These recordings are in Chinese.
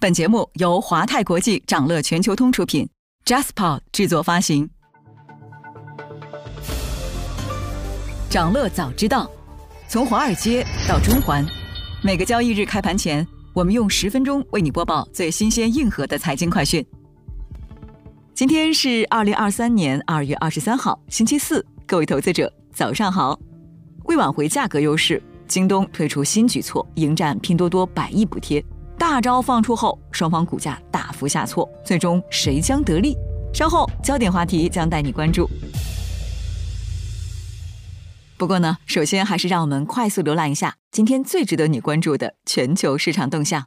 本节目由华泰国际掌乐全球通出品，Jaspa 制作发行。掌乐早知道，从华尔街到中环，每个交易日开盘前，我们用十分钟为你播报最新鲜、硬核的财经快讯。今天是二零二三年二月二十三号，星期四，各位投资者早上好。为挽回价格优势，京东推出新举措，迎战拼多多百亿补贴。大招放出后，双方股价大幅下挫，最终谁将得利？稍后焦点话题将带你关注。不过呢，首先还是让我们快速浏览一下今天最值得你关注的全球市场动向。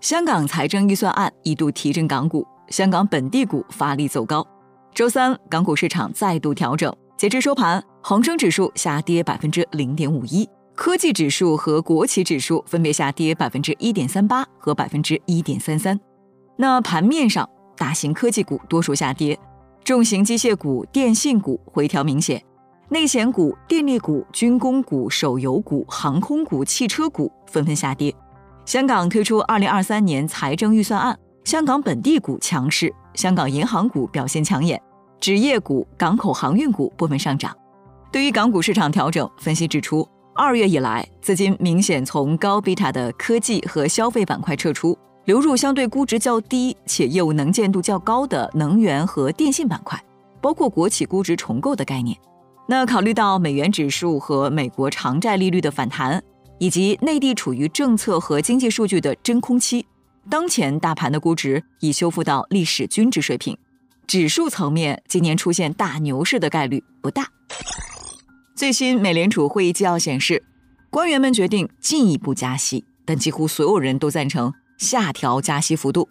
香港财政预算案一度提振港股，香港本地股发力走高。周三，港股市场再度调整。截至收盘，恒生指数下跌百分之零点五一，科技指数和国企指数分别下跌百分之一点三八和百分之一点三三。那盘面上，大型科技股多数下跌，重型机械股、电信股回调明显，内险股、电力股、军工股、手游股、航空股、汽车股纷纷下跌。香港推出二零二三年财政预算案，香港本地股强势，香港银行股表现抢眼。纸业股、港口航运股部分上涨。对于港股市场调整，分析指出，二月以来，资金明显从高贝塔的科技和消费板块撤出，流入相对估值较低且业务能见度较高的能源和电信板块，包括国企估值重构的概念。那考虑到美元指数和美国长债利率的反弹，以及内地处于政策和经济数据的真空期，当前大盘的估值已修复到历史均值水平。指数层面，今年出现大牛市的概率不大。最新美联储会议纪要显示，官员们决定进一步加息，但几乎所有人都赞成下调加息幅度。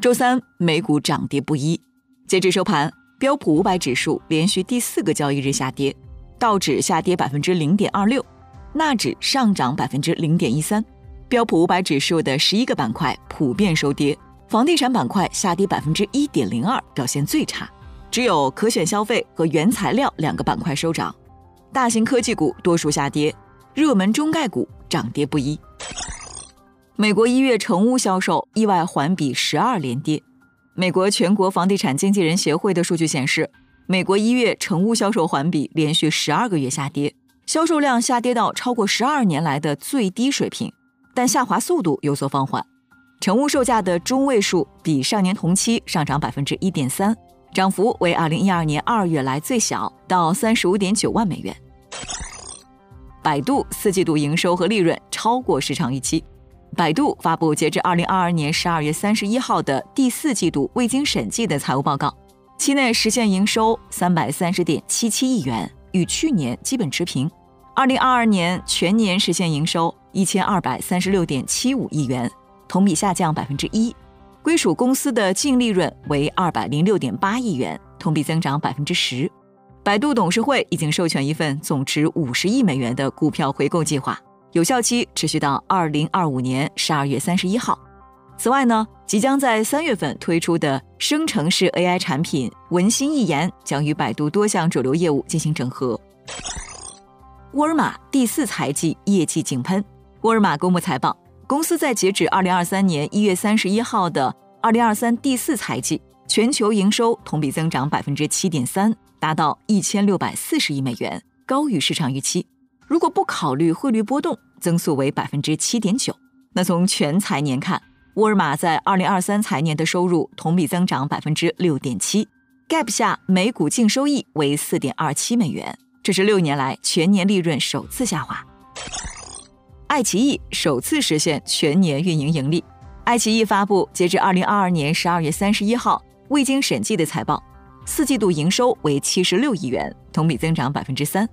周三，美股涨跌不一。截至收盘，标普五百指数连续第四个交易日下跌，道指下跌百分之零点二六，纳指上涨百分之零点一三。标普五百指数的十一个板块普遍收跌。房地产板块下跌百分之一点零二，表现最差，只有可选消费和原材料两个板块收涨。大型科技股多数下跌，热门中概股涨跌不一。美国一月成屋销售意外环比十二连跌。美国全国房地产经纪人协会的数据显示，美国一月成屋销售环比连续十二个月下跌，销售量下跌到超过十二年来的最低水平，但下滑速度有所放缓。成屋售价的中位数比上年同期上涨百分之一点三，涨幅为二零一二年二月来最小，到三十五点九万美元。百度四季度营收和利润超过市场预期。百度发布截至二零二二年十二月三十一号的第四季度未经审计的财务报告，期内实现营收三百三十点七七亿元，与去年基本持平。二零二二年全年实现营收一千二百三十六点七五亿元。同比下降百分之一，归属公司的净利润为二百零六点八亿元，同比增长百分之十。百度董事会已经授权一份总值五十亿美元的股票回购计划，有效期持续到二零二五年十二月三十一号。此外呢，即将在三月份推出的生成式 AI 产品文心一言将与百度多项主流业务进行整合。沃尔玛第四财季业绩井喷，沃尔玛公布财报。公司在截止二零二三年一月三十一号的二零二三第四财季，全球营收同比增长百分之七点三，达到一千六百四十亿美元，高于市场预期。如果不考虑汇率波动，增速为百分之七点九。那从全财年看，沃尔玛在二零二三财年的收入同比增长百分之六点七，Gap 下每股净收益为四点二七美元，这是六年来全年利润首次下滑。爱奇艺首次实现全年运营盈利。爱奇艺发布截至二零二二年十二月三十一号未经审计的财报，四季度营收为七十六亿元，同比增长百分之三；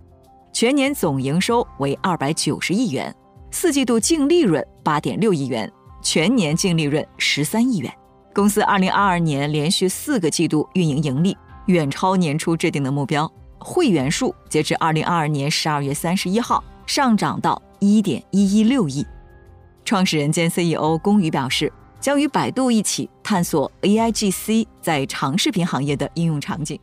全年总营收为二百九十亿元，四季度净利润八点六亿元，全年净利润十三亿元。公司二零二二年连续四个季度运营盈利，远超年初制定的目标。会员数截至二零二二年十二月三十一号上涨到。一点一一六亿。创始人兼 CEO 龚宇表示，将与百度一起探索 AIGC 在长视频行业的应用场景。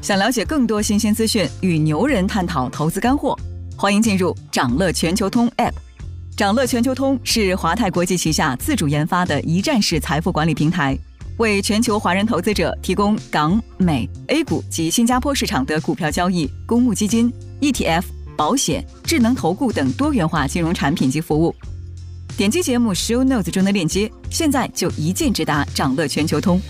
想了解更多新鲜资讯，与牛人探讨投资干货，欢迎进入掌乐全球通 App。掌乐全球通是华泰国际旗下自主研发的一站式财富管理平台，为全球华人投资者提供港、美、A 股及新加坡市场的股票交易、公募基金、ETF、保险、智能投顾等多元化金融产品及服务。点击节目 Show Notes 中的链接，现在就一键直达掌乐全球通。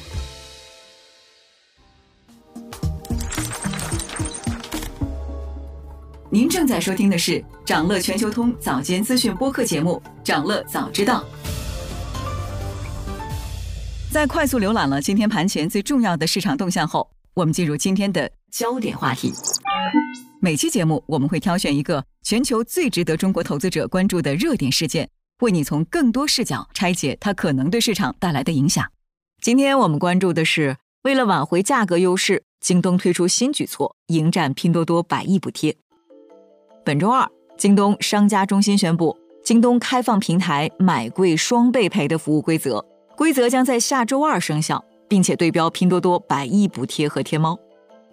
您正在收听的是掌乐全球通早间资讯播客节目《掌乐早知道》。在快速浏览了今天盘前最重要的市场动向后，我们进入今天的焦点话题。每期节目我们会挑选一个全球最值得中国投资者关注的热点事件，为你从更多视角拆解它可能对市场带来的影响。今天我们关注的是，为了挽回价格优势，京东推出新举措，迎战拼多多百亿补贴。本周二，京东商家中心宣布，京东开放平台买贵双倍赔的服务规则，规则将在下周二生效，并且对标拼多多百亿补贴和天猫。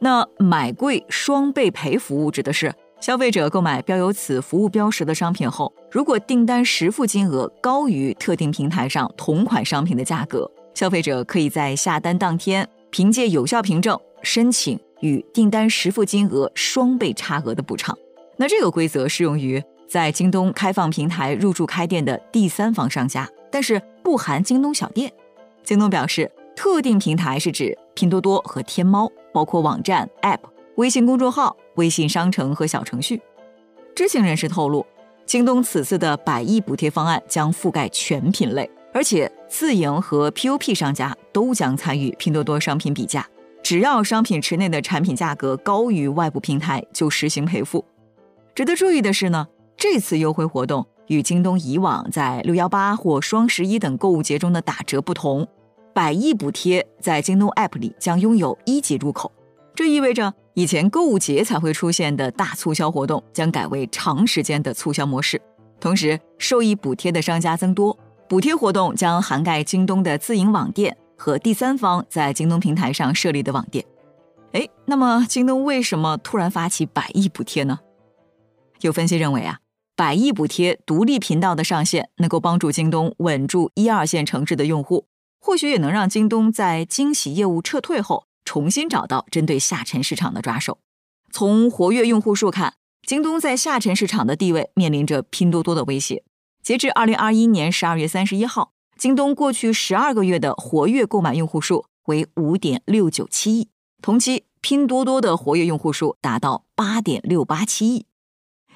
那买贵双倍赔服务指的是，消费者购买标有此服务标识的商品后，如果订单实付金额高于特定平台上同款商品的价格，消费者可以在下单当天凭借有效凭证申请与订单实付金额双倍差额的补偿。那这个规则适用于在京东开放平台入驻开店的第三方商家，但是不含京东小店。京东表示，特定平台是指拼多多和天猫，包括网站、App、微信公众号、微信商城和小程序。知情人士透露，京东此次的百亿补贴方案将覆盖全品类，而且自营和 POP 商家都将参与拼多多商品比价，只要商品池内的产品价格高于外部平台，就实行赔付。值得注意的是呢，这次优惠活动与京东以往在六幺八或双十一等购物节中的打折不同，百亿补贴在京东 App 里将拥有一级入口。这意味着以前购物节才会出现的大促销活动将改为长时间的促销模式。同时，受益补贴的商家增多，补贴活动将涵盖京东的自营网店和第三方在京东平台上设立的网店。哎，那么京东为什么突然发起百亿补贴呢？有分析认为啊，百亿补贴独立频道的上线，能够帮助京东稳住一二线城市的用户，或许也能让京东在惊喜业务撤退后，重新找到针对下沉市场的抓手。从活跃用户数看，京东在下沉市场的地位面临着拼多多的威胁。截至二零二一年十二月三十一号，京东过去十二个月的活跃购买用户数为五点六九七亿，同期拼多多的活跃用户数达到八点六八七亿。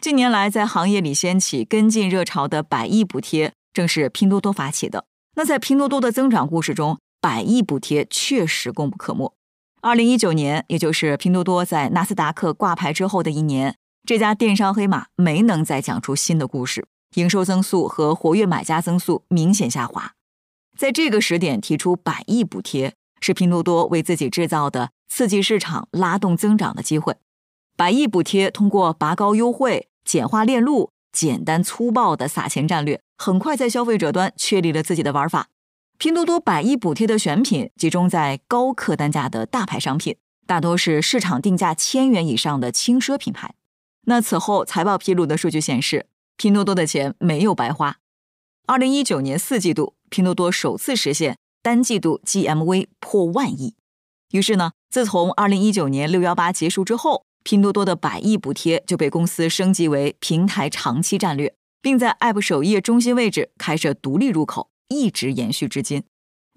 近年来，在行业里掀起跟进热潮的百亿补贴，正是拼多多发起的。那在拼多多的增长故事中，百亿补贴确实功不可没。二零一九年，也就是拼多多在纳斯达克挂牌之后的一年，这家电商黑马没能再讲出新的故事，营收增速和活跃买家增速明显下滑。在这个时点提出百亿补贴，是拼多多为自己制造的刺激市场、拉动增长的机会。百亿补贴通过拔高优惠。简化链路、简单粗暴的撒钱战略，很快在消费者端确立了自己的玩法。拼多多百亿补贴的选品集中在高客单价的大牌商品，大多是市场定价千元以上的轻奢品牌。那此后财报披露的数据显示，拼多多的钱没有白花。二零一九年四季度，拼多多首次实现单季度 GMV 破万亿。于是呢，自从二零一九年六幺八结束之后。拼多多的百亿补贴就被公司升级为平台长期战略，并在 App 首页中心位置开设独立入口，一直延续至今。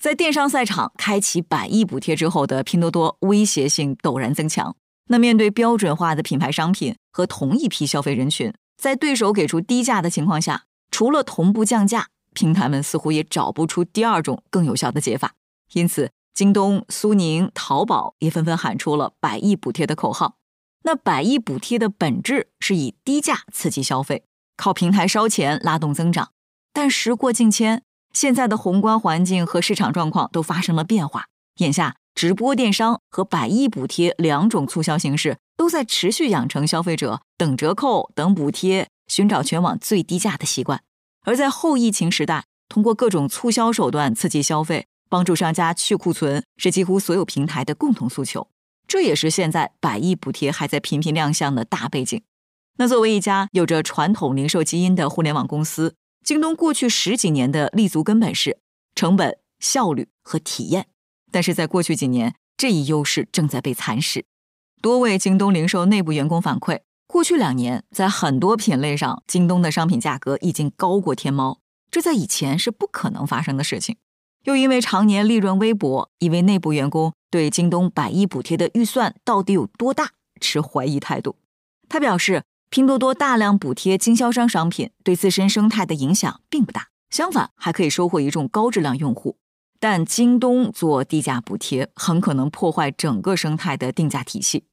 在电商赛场开启百亿补贴之后的拼多多，威胁性陡然增强。那面对标准化的品牌商品和同一批消费人群，在对手给出低价的情况下，除了同步降价，平台们似乎也找不出第二种更有效的解法。因此，京东、苏宁、淘宝也纷纷喊出了百亿补贴的口号。那百亿补贴的本质是以低价刺激消费，靠平台烧钱拉动增长。但时过境迁，现在的宏观环境和市场状况都发生了变化。眼下，直播电商和百亿补贴两种促销形式都在持续养成消费者等折扣、等补贴、寻找全网最低价的习惯。而在后疫情时代，通过各种促销手段刺激消费，帮助商家去库存，是几乎所有平台的共同诉求。这也是现在百亿补贴还在频频亮相的大背景。那作为一家有着传统零售基因的互联网公司，京东过去十几年的立足根本是成本、效率和体验。但是在过去几年，这一优势正在被蚕食。多位京东零售内部员工反馈，过去两年在很多品类上，京东的商品价格已经高过天猫，这在以前是不可能发生的事情。又因为常年利润微薄，一位内部员工对京东百亿补贴的预算到底有多大持怀疑态度。他表示。拼多多大量补贴经销商商品，对自身生态的影响并不大，相反还可以收获一众高质量用户。但京东做低价补贴，很可能破坏整个生态的定价体系。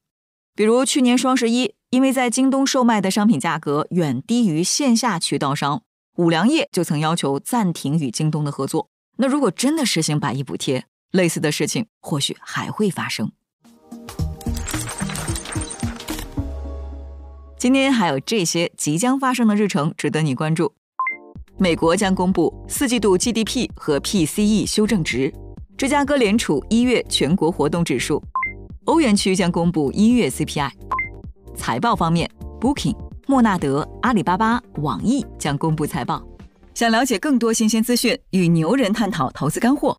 比如去年双十一，因为在京东售卖的商品价格远低于线下渠道商，五粮液就曾要求暂停与京东的合作。那如果真的实行百亿补贴，类似的事情或许还会发生。今天还有这些即将发生的日程值得你关注：美国将公布四季度 GDP 和 PCE 修正值；芝加哥联储一月全国活动指数；欧元区将公布一月 CPI。财报方面，Booking、莫纳德、阿里巴巴、网易将公布财报。想了解更多新鲜资讯，与牛人探讨投资干货，